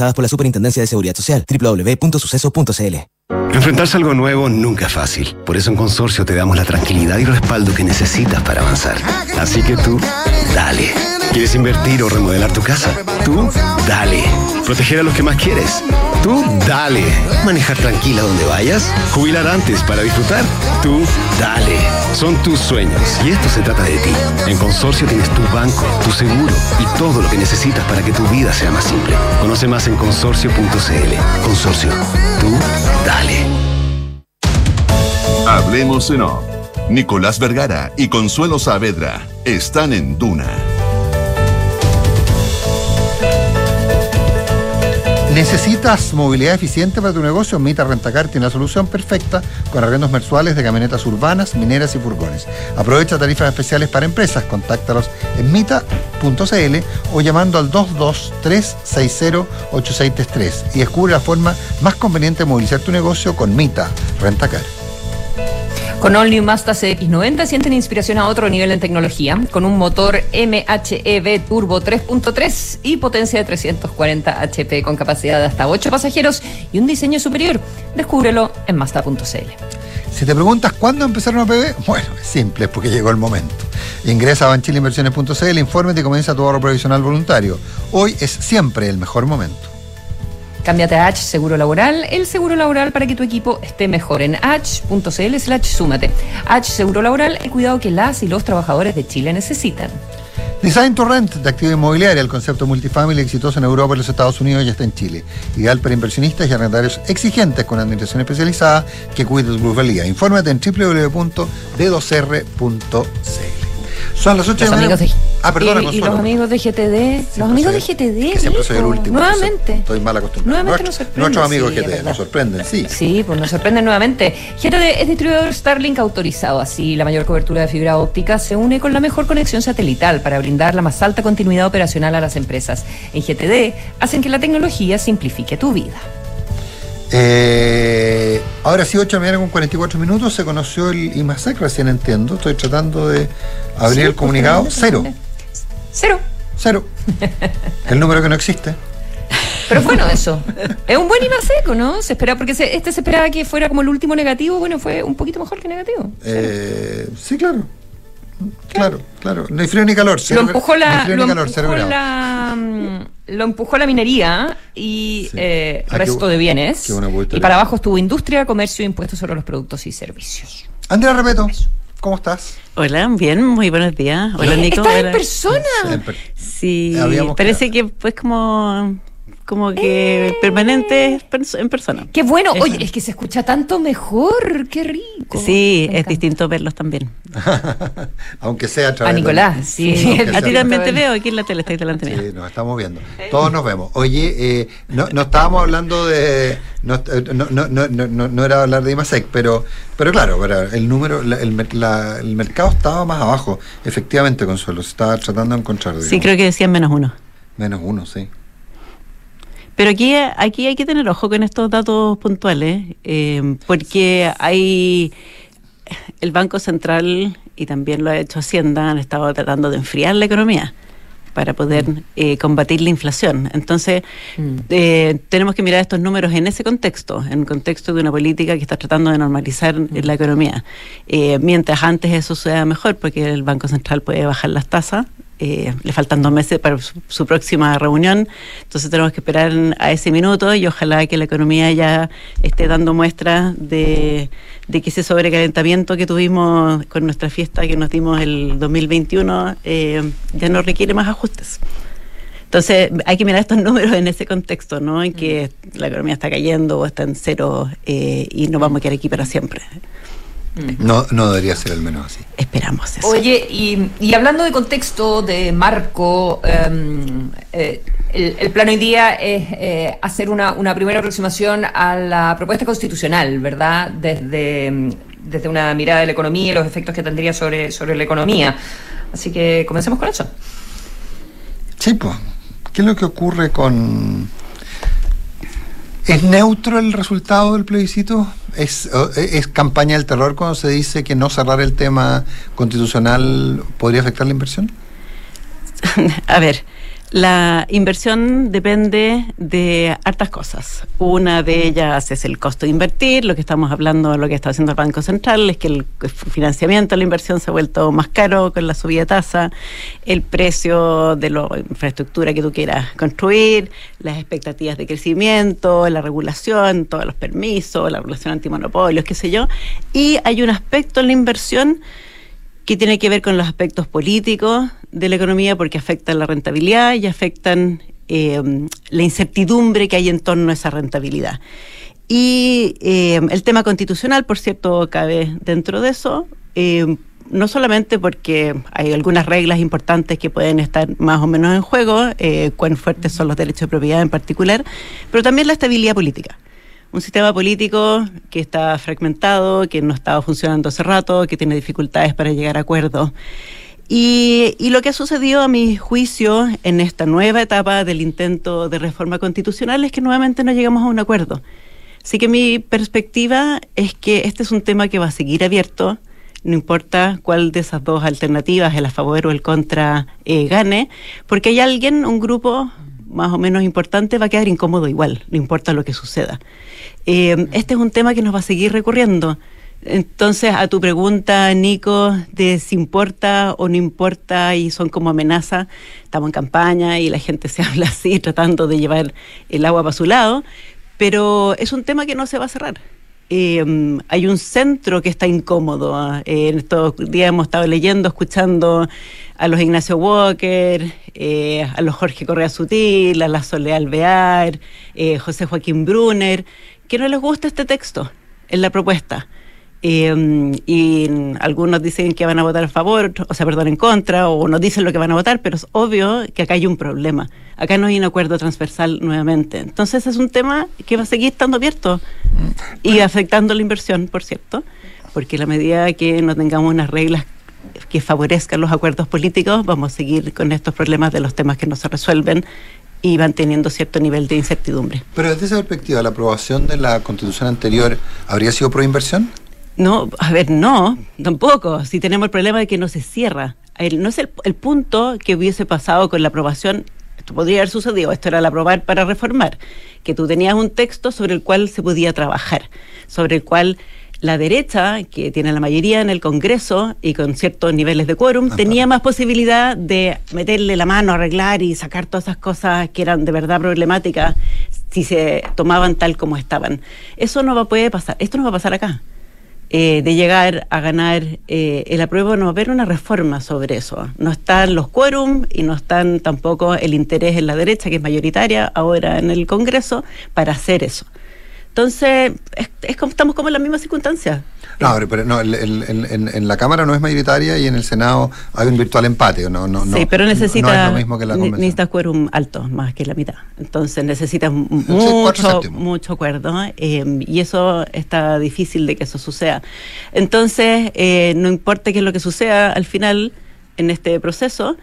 por la Superintendencia de Seguridad Social. www www.suceso.cl. Enfrentarse a algo nuevo nunca es fácil. Por eso en Consorcio te damos la tranquilidad y respaldo que necesitas para avanzar. Así que tú, dale. ¿Quieres invertir o remodelar tu casa? Tú, dale. ¿Proteger a los que más quieres? Tú, dale. ¿Manejar tranquila donde vayas? ¿Jubilar antes para disfrutar? Tú, dale. Son tus sueños y esto se trata de ti. En Consorcio tienes tu banco, tu seguro y todo lo que necesitas para que tu vida sea más simple. Conoce más en consorcio.cl. Consorcio. Tú, dale. Hablemos en off. Nicolás Vergara y Consuelo Saavedra están en Duna. ¿Necesitas movilidad eficiente para tu negocio? Mita Rentacar tiene la solución perfecta con arrendos mensuales de camionetas urbanas, mineras y furgones. Aprovecha tarifas especiales para empresas. Contáctalos en mita.cl o llamando al 223608633 y descubre la forma más conveniente de movilizar tu negocio con Mita Rentacar. Con All New Mazda CX90 sienten inspiración a otro nivel en tecnología, con un motor MHEV Turbo 3.3 y potencia de 340 HP con capacidad de hasta 8 pasajeros y un diseño superior. Descúbrelo en Mazda.cl. Si te preguntas cuándo empezaron a PB, bueno, es simple, porque llegó el momento. Ingresa a banchileinversiones.cl, infórmate y comienza tu ahorro provisional voluntario. Hoy es siempre el mejor momento. Cámbiate a H Seguro Laboral, el seguro laboral para que tu equipo esté mejor en h.cl slash súmate. H Seguro Laboral, el cuidado que las y los trabajadores de Chile necesitan. Design to Rent de actividad inmobiliaria, el concepto multifamily exitoso en Europa y los Estados Unidos ya está en Chile. Ideal para inversionistas y arrendatarios exigentes con administración especializada que cuide tu plusvalía. Infórmate en www.d2r.cl. Son las 8 de la mañana. Ah, perdona, y, y los amigos de GTD, los amigos de GTD. Que siempre soy el último. Nuevamente. Estoy mal acostumbrado. Nuevamente nos sorprenden. Nuestros amigos sí, de GTD nos sorprenden, sí. Sí, pues nos sorprenden nuevamente. GTD es distribuidor Starlink autorizado, así la mayor cobertura de fibra óptica se une con la mejor conexión satelital para brindar la más alta continuidad operacional a las empresas. En GTD hacen que la tecnología simplifique tu vida. Eh, ahora sí, 8 de la mañana con 44 minutos, se conoció el IMASEC, recién entiendo. Estoy tratando de abrir Sí, el comunicado. pues, Cero. Cero. Cero. el número que no existe. Pero bueno, eso. Es un buen IMASEC, ¿no? Se espera, porque se- este se esperaba que fuera como el último negativo, bueno, fue un poquito mejor que negativo. Eh, sí, claro. Claro, claro. No hay frío ni calor. Lo cero gra- empujó no la, hay frío lo ni calor, cero empujó la, mm, lo empujó la minería y Sí. eh, Ah, resto de bienes. qué buena publicidad. Y para abajo estuvo industria, comercio, impuestos sobre los productos y servicios. Andrea Repeto, ¿cómo estás? Hola, bien, muy buenos días. Hola, Nico. ¿Estás en Hola. persona? Sí, Habíamos parece que pues como, como que permanente en persona. Qué bueno. Eso. Oye, es que se escucha tanto mejor. Qué rico. Sí, Me es encanta. distinto verlos también. Aunque sea a través A de- Nicolás, sí. Aunque A ti también te veo aquí en la tele, estáis delante mío. Sí, nos estamos viendo. Todos nos vemos. Oye, eh, no, no estábamos hablando de. No, eh, no, no, no, no, no- no era hablar de IMASEC, pero, pero claro, pero el número, la- el, la- el mercado estaba más abajo. Efectivamente, Consuelo, se estaba tratando de encontrar. Sí, digamos. creo que decían menos uno. Menos uno, sí. Pero aquí, aquí hay que tener ojo con estos datos puntuales, eh, porque hay el Banco Central y también lo ha hecho Hacienda han estado tratando de enfriar la economía para poder eh, combatir la inflación. Entonces, eh, tenemos que mirar estos números en ese contexto, en el contexto de una política que está tratando de normalizar eh, la economía. Eh, mientras antes eso sea mejor, porque el Banco Central puede bajar las tasas, eh, le faltan dos meses para su, su próxima reunión, entonces tenemos que esperar a ese minuto y ojalá que la economía ya esté dando muestras de, de que ese sobrecalentamiento que tuvimos con nuestra fiesta que nos dimos el 2021 eh, ya no requiere más ajustes. Entonces hay que mirar estos números en ese contexto, ¿no? En que la economía está cayendo o está en cero eh, y no vamos a quedar aquí para siempre. No, no debería ser al menos así. Esperamos eso. Oye, y, y hablando de contexto, de marco, em, eh, el, el plan hoy día es eh, hacer una, una primera aproximación a la propuesta constitucional, ¿verdad? Desde, mm, desde una mirada de la economía y los efectos que tendría sobre, sobre la economía. Así que comencemos con eso. Sí, pues. ¿Qué es lo que ocurre con... ¿Es neutro el resultado del plebiscito? ¿Es, ¿Es campaña del terror cuando se dice que no cerrar el tema constitucional podría afectar la inversión? A ver, la inversión depende de hartas cosas. Una de ellas es el costo de invertir, lo que estamos hablando, lo que está haciendo el Banco Central, es que el financiamiento de la inversión se ha vuelto más caro con la subida de tasa, el precio de la infraestructura que tú quieras construir, las expectativas de crecimiento, la regulación, todos los permisos, la regulación antimonopolios, qué sé yo. Y hay un aspecto en la inversión que tiene que ver con los aspectos políticos de la economía porque afectan la rentabilidad y afectan eh, la incertidumbre que hay en torno a esa rentabilidad. Y eh, el tema constitucional, por cierto, cabe dentro de eso. Eh, no solamente porque hay algunas reglas importantes que pueden estar más o menos en juego, cuán fuertes son los derechos de propiedad en particular, pero también la estabilidad política un sistema político que está fragmentado, que no estaba funcionando hace rato, que tiene dificultades para llegar a acuerdos. Y, y, lo que ha sucedido a mi juicio en esta nueva etapa del intento de reforma constitucional es que nuevamente no llegamos a un acuerdo. Así que mi perspectiva es que este es un tema que va a seguir abierto, no importa cuál de esas dos alternativas, el a favor o el contra, eh, gane, porque hay alguien, un grupo más o menos importante, va a quedar incómodo igual, no importa lo que suceda. Eh, este es un tema que nos va a seguir recurriendo. Entonces, a tu pregunta, Nico, de si importa o no importa y son como amenaza, estamos en campaña y la gente se habla así, tratando de llevar el agua para su lado, pero es un tema que no se va a cerrar. Eh, hay un centro que está incómodo. Eh, en estos días hemos estado leyendo, escuchando a los Ignacio Walker, a los Jorge Correa Sutil, a la Soledad Alvear, José Joaquín Brunner, que no les gusta este texto en la propuesta. Eh, y algunos dicen que van a votar a favor, o sea, perdón, en contra, o no dicen lo que van a votar, pero es obvio que acá hay un problema. Acá no hay un acuerdo transversal nuevamente. Entonces es un tema que va a seguir estando abierto y afectando la inversión, por cierto, porque a la medida que no tengamos unas reglas que favorezcan los acuerdos políticos, vamos a seguir con estos problemas de los temas que no se resuelven y van teniendo cierto nivel de incertidumbre. Pero desde esa perspectiva, ¿la aprobación de la constitución anterior habría sido pro inversión? No, a ver, no, tampoco. Si tenemos el problema de que no se cierra. no es el, el punto que hubiese pasado con la aprobación esto podría haber sucedido, esto era el aprobar para reformar, que tú tenías un texto sobre el cual se podía trabajar, sobre el cual la derecha, que tiene la mayoría en el Congreso y con ciertos niveles de quórum, tenía más posibilidad de meterle la mano, arreglar y sacar todas esas cosas que eran de verdad problemáticas si se tomaban tal como estaban. Eso no va a poder pasar, esto no va a pasar acá. Eh, de llegar a ganar eh, el apruebo, no va a haber una reforma sobre eso. No están los quórum y no están tampoco el interés en la derecha, que es mayoritaria ahora en el Congreso, para hacer eso. Entonces, es, como, estamos como en las mismas circunstancias. No, pero no, en, la Cámara no es mayoritaria y en el Senado hay un virtual empate. No, no, sí, pero necesita, lo mismo que la quórum alto, más que la mitad. Entonces necesitas mucho, mucho acuerdo eh, y eso está difícil de que eso suceda. Entonces, eh, no importa qué es lo que suceda al final en este proceso,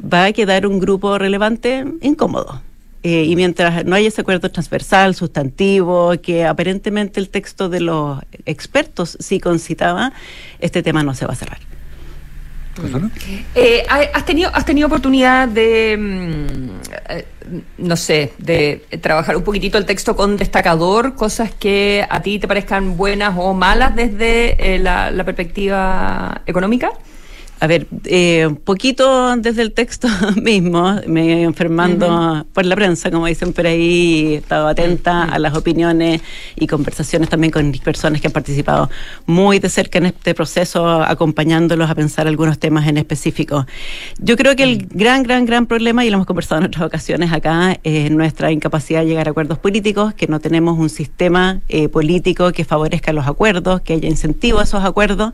va a quedar un grupo relevante incómodo. Eh, y mientras no haya ese acuerdo transversal, sustantivo, que aparentemente el texto de los expertos sí concitaba, este tema no se va a cerrar. Eh, ¿has, tenido, ¿Has tenido oportunidad de, mm, eh, no sé, de trabajar un poquitito el texto con destacador, cosas que a ti te parezcan buenas o malas desde la perspectiva económica? A ver, eh, poquito desde el texto mismo, me enfermando por la prensa, como dicen por ahí, he estado atenta a las opiniones y conversaciones también con personas que han participado muy de cerca en este proceso, acompañándolos a pensar algunos temas en específico. Yo creo que el gran, gran, gran problema, y lo hemos conversado en otras ocasiones acá, es nuestra incapacidad de llegar a acuerdos políticos, que no tenemos un sistema eh, político que favorezca los acuerdos, que haya incentivo a esos acuerdos.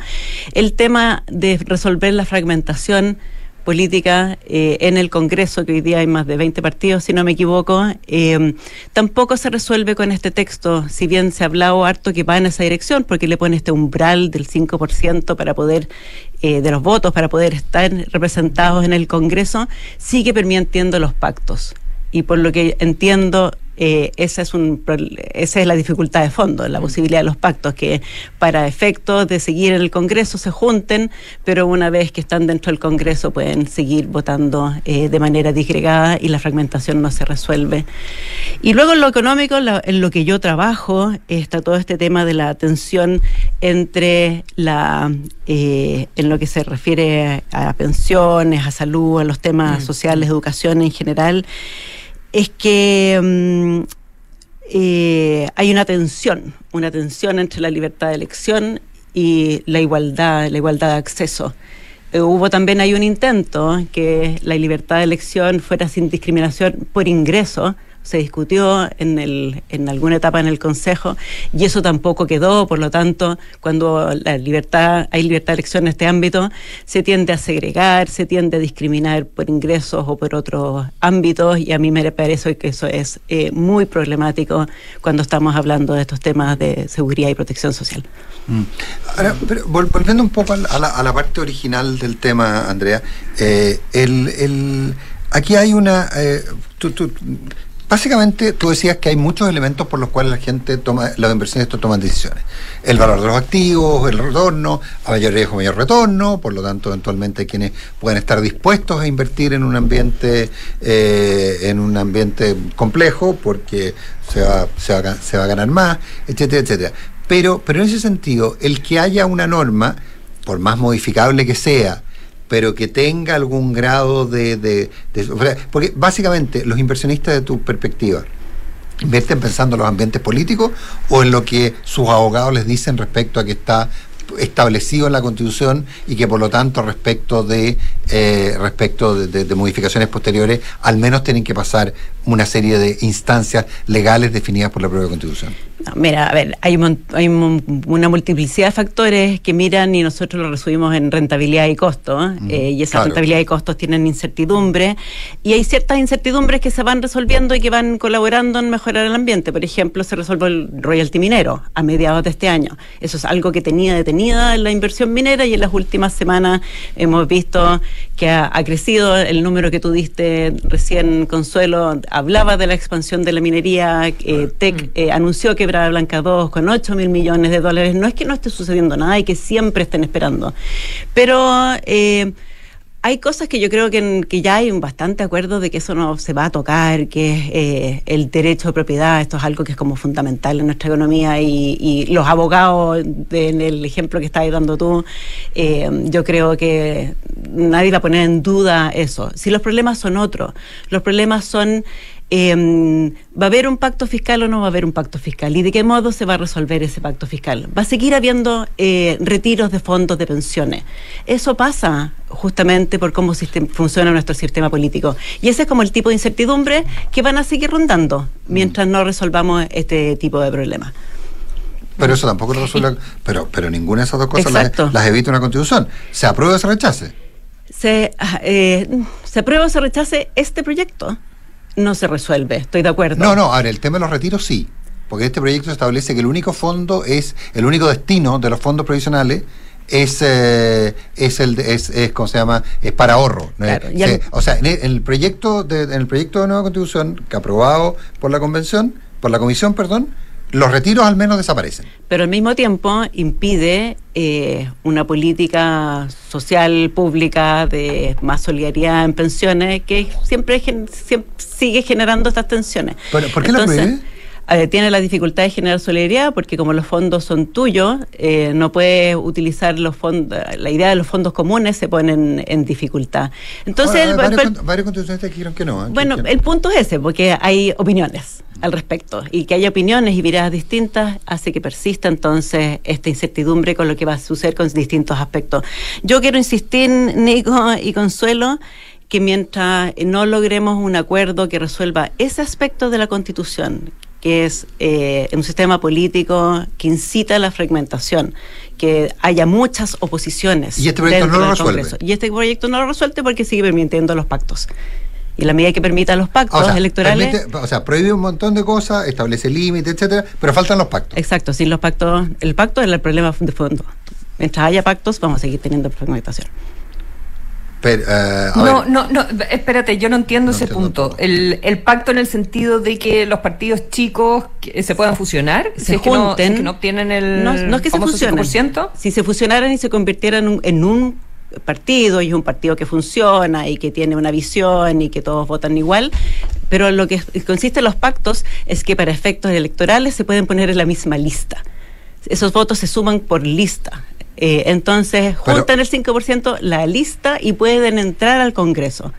El tema de resolver la fragmentación política eh, en el Congreso, que hoy día hay más de 20 partidos, si no me equivoco, eh, tampoco se resuelve con este texto, si bien se ha hablado harto que va en esa dirección, porque le pone este umbral del 5% para poder, eh, de los votos, para poder estar representados en el Congreso, sigue permitiendo los pactos. Y por lo que entiendo, eh, esa, es un, esa es la dificultad de fondo, la posibilidad de los pactos, que para efectos de seguir en el Congreso se junten, pero una vez que están dentro del Congreso pueden seguir votando eh, de manera disgregada y la fragmentación no se resuelve. Y luego en lo económico, en lo que yo trabajo, está todo este tema de la tensión entre la, eh, en lo que se refiere a pensiones, a salud, a los temas sociales, educación en general es que mm, eh, hay una tensión, una tensión entre la libertad de elección y la igualdad, la igualdad de acceso. Eh, hubo también hay un intento que la libertad de elección fuera sin discriminación por ingreso, se discutió en, el, en alguna etapa en el Consejo y eso tampoco quedó, por lo tanto, cuando la libertad, hay libertad de elección en este ámbito, se tiende a segregar, se tiende a discriminar por ingresos o por otros ámbitos y a mí me parece que eso es eh, muy problemático cuando estamos hablando de estos temas de seguridad y protección social. Mm. Ahora, pero volviendo un poco a la, a la, parte original del tema, Andrea, eh, el, el, aquí hay una... Eh, Básicamente, tú decías que hay muchos elementos por los cuales la gente toma, los inversionistas toman decisiones. El valor de los activos, el retorno, a mayor riesgo, mayor retorno, por lo tanto, eventualmente quienes pueden estar dispuestos a invertir en un ambiente, eh, en un ambiente complejo, porque se va, se, va, se va a ganar más, etcétera, etcétera. Pero, pero en ese sentido, el que haya una norma, por más modificable que sea, pero que tenga algún grado de, Porque básicamente los inversionistas de tu perspectiva, ¿invierten pensando en los ambientes políticos o en lo que sus abogados les dicen respecto a que está establecido en la Constitución y que por lo tanto respecto de eh, respecto de, modificaciones posteriores al menos tienen que pasar una serie de instancias legales definidas por la propia Constitución. mira, a ver, hay, hay una multiplicidad de factores que miran y nosotros lo resumimos en rentabilidad y costo, ¿eh? Eh, y esa rentabilidad y costos tienen incertidumbre, y hay ciertas incertidumbres que se van resolviendo y que van colaborando en mejorar el ambiente. Por ejemplo, se resolvió el royalty minero a mediados de este año. Eso es algo que tenía detenida en la inversión minera y en las últimas semanas hemos visto que ha, crecido el número que tú diste recién, Consuelo, hablaba de la expansión de la minería, eh, TEC eh, anunció Quebrada Blanca 2 con 8 mil millones de dólares. No es que no esté sucediendo nada y que siempre estén esperando, pero... Eh, hay cosas que yo creo que, que, ya hay bastante acuerdo de que eso no se va a tocar, que es eh, el derecho de propiedad, esto es algo que es como fundamental en nuestra economía y, los abogados, en el ejemplo que estás dando tú, eh, yo creo que nadie va a poner en duda eso. Si los problemas son otros, los problemas son eh, ¿va a haber un pacto fiscal o no va a haber un pacto fiscal? ¿Y de qué modo se va a resolver ese pacto fiscal? ¿Va a seguir habiendo eh, retiros de fondos de pensiones? Eso pasa justamente por cómo funciona nuestro sistema político. Y ese es como el tipo de incertidumbre que van a seguir rondando mientras no resolvamos este tipo de problemas. Pero eso tampoco lo resuelve, pero, pero ninguna de esas dos cosas las, evita una constitución. ¿Se aprueba o se rechace? Se, ah, eh, se aprueba o se rechace este proyecto no se resuelve, estoy de acuerdo. No, no, ahora el tema de los retiros sí, porque este proyecto establece que el único fondo es, el único destino de los fondos provisionales es, eh, es el es, es ¿cómo se llama? es para ahorro. o sea, en el, proyecto de, en el proyecto de nueva constitución que aprobado por la convención, por la comisión, perdón, los retiros al menos desaparecen. Pero al mismo tiempo impide eh, una política social pública de más solidaridad en pensiones que siempre, sigue generando estas tensiones. ¿Por qué lo prohíbe? Eh, tiene la dificultad de generar solidaridad porque como los fondos son tuyos, eh, no puedes utilizar los fondos, la idea de los fondos comunes se pone en, dificultad. Entonces, varios, constitucionalistas dijeron que no. Bueno, el punto es ese, porque hay opiniones al respecto y que haya opiniones y miradas distintas hace que persista entonces esta incertidumbre con lo que va a suceder con distintos aspectos. Yo quiero insistir, Nico y Consuelo, que mientras no logremos un acuerdo que resuelva ese aspecto de la Constitución, que es eh, un sistema político que incita a la fragmentación, que haya muchas oposiciones. Y este proyecto no lo resuelve. Y este proyecto no lo resuelve porque sigue permitiendo los pactos. Y la medida que permita los pactos O sea, electorales. permite- o sea, prohíbe un montón de cosas, establece límites, etcétera, pero faltan los pactos. Exacto, sin los pactos. El pacto es el problema de fondo. Mientras haya pactos, vamos a seguir teniendo fragmentación. Pero, eh, a No, ver, no, no, espérate, yo no entiendo No ese entiendo punto. El, el pacto en el sentido de que los partidos chicos que se puedan fusionar, Se si es que no- si junten. es que no obtienen el No, no es que se fusionen. 5%. Si se fusionaran y se convirtieran en un, en un partido y es un partido que funciona y que tiene una visión y que todos votan igual, pero lo que consiste en los pactos es que para efectos electorales se pueden poner en la misma lista. Esos votos se suman por lista. Eh, entonces Pero- juntan el 5% la lista y pueden entrar al Congreso.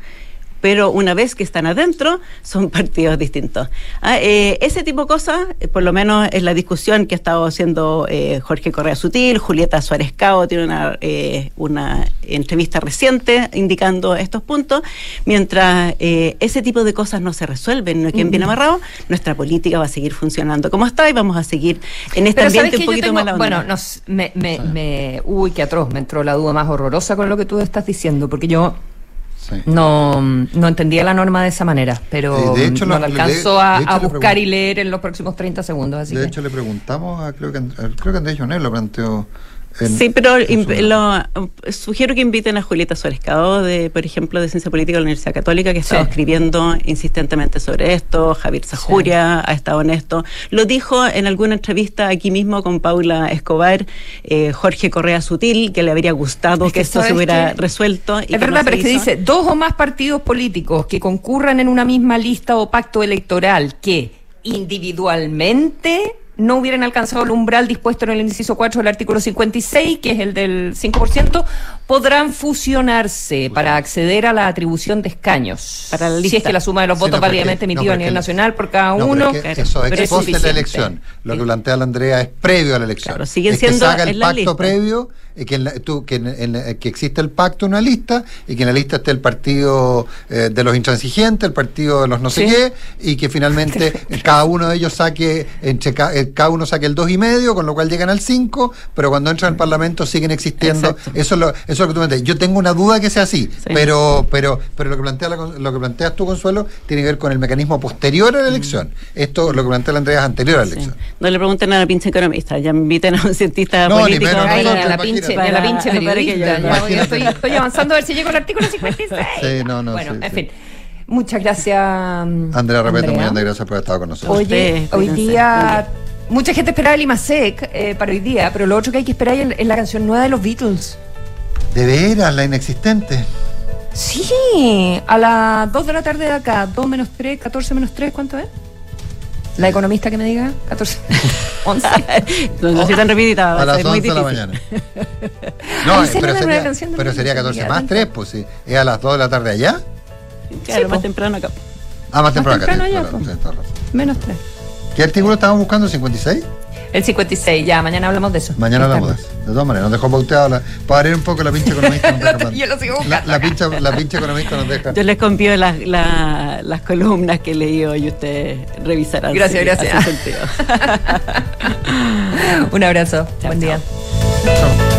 Pero una vez que están adentro, son partidos distintos. Ah, eh, ese tipo de cosas, eh, por lo menos es la discusión que ha estado haciendo eh, Jorge Correa Sutil, Julieta Suárez Cao tiene una, eh, una entrevista reciente indicando estos puntos. Mientras ese tipo de cosas no se resuelven, no queden bien amarrados, nuestra política va a seguir funcionando como está y vamos a seguir en este Pero ¿sabes ambiente un poquito más Bueno, no s- me, me, me- uy, qué atroz, me entró la duda más horrorosa con lo que tú estás diciendo, porque yo sí. no, no entendía la norma de esa manera, pero de hecho, no la alcanzo de a, hecho, a le buscar y leer en los próximos 30 segundos. Así de que. hecho, le preguntamos a, creo que, a- creo que Andrés Jonet lo planteó. En- sí, pero lo- sugiero que inviten a Julieta Suárez Cao, de, por ejemplo, de Ciencia Política de la Universidad Católica, que ha estado Sí. escribiendo insistentemente sobre esto. Javier Sajuria ha estado en esto. Lo dijo en alguna entrevista aquí mismo con Paula Escobar, eh, Jorge Correa Sutil, que le habría gustado Es que, que esto se ¿sabes hubiera resuelto. y Es que verdad, no pero es que dice dos o más partidos políticos que concurran en una misma lista o pacto electoral que individualmente no hubieran alcanzado el umbral dispuesto en el inciso 4 del artículo 56, que es el del 5%, podrán fusionarse para acceder a la atribución de escaños. Para la Si lista. es que la suma de los Sí, votos no, porque- válidamente no, emitidos a porque nivel el- nacional por cada No, pero uno. es que Claro, eso es pero ex es post de la suficiente. elección. Lo Sí. que plantea la Andrea es previo a la elección. Claro, siguen es que siendo se haga el en la pacto lista. previo, y que, en la- tú- que, en- en la- que existe el pacto en una lista y que en la lista esté el partido eh, de los intransigentes, el partido de los no sé Sí. qué, y que finalmente cada uno de ellos saque, entre ca- eh, cada uno saque el dos y medio, con lo cual llegan al 5, pero cuando entran al Parlamento siguen existiendo. Exacto. Eso es, lo, eso es lo que tú me dices. Yo tengo una duda que sea así, Sí. pero, pero, pero lo que plantea la lo que planteas tú, Consuelo, tiene que ver con el mecanismo posterior a la elección. Esto, lo que plantea la Andrea es anterior a la Mm. Sí. elección. No le pregunten a la pinche economista, ya inviten a un cientista No, ni político. menos Ay, nosotros, a la pinche, a la pinche periodista. yo- ya, Imagínate. yo estoy, estoy avanzando a ver si llego al artículo 56. Sí, no, no, bueno, sí, en sí. fin. Muchas gracias. Andrea Repete, Andrea. muy gracias por haber estado con nosotros. Oye, hoy día mucha gente esperaba el IMASEC eh, para hoy día, pero lo otro que hay que esperar es, es la canción nueva de los Beatles. De veras, la inexistente. Sí, a las 2 de la tarde de acá, 2 menos 3, 14 menos 3, ¿cuánto es? La economista que me diga, 14, 11. No, no soy tan repetida, A las ser muy 11 de la mañana. No, pero sería, pero sería Beatles, 14 ya, más tanto. 3, pues sí. ¿Es a las 2 de la tarde allá? Claro, Sí, más temprano acá. Ah, más temprano acá. Menos 3. ¿Qué artículo estábamos buscando? ¿56? El 56, ya, mañana hablamos de eso. Mañana hablamos de eso. De todas maneras, nos dejó pauteado. La, para abrir un poco la pinche economista. nos deja. Yo lo sigo la, buscando la pincha, la pinche economista nos deja. Yo les confío las, la- las columnas que he leído y ustedes revisarán. Gracias, si gracias. Un abrazo. Buen día. Chao.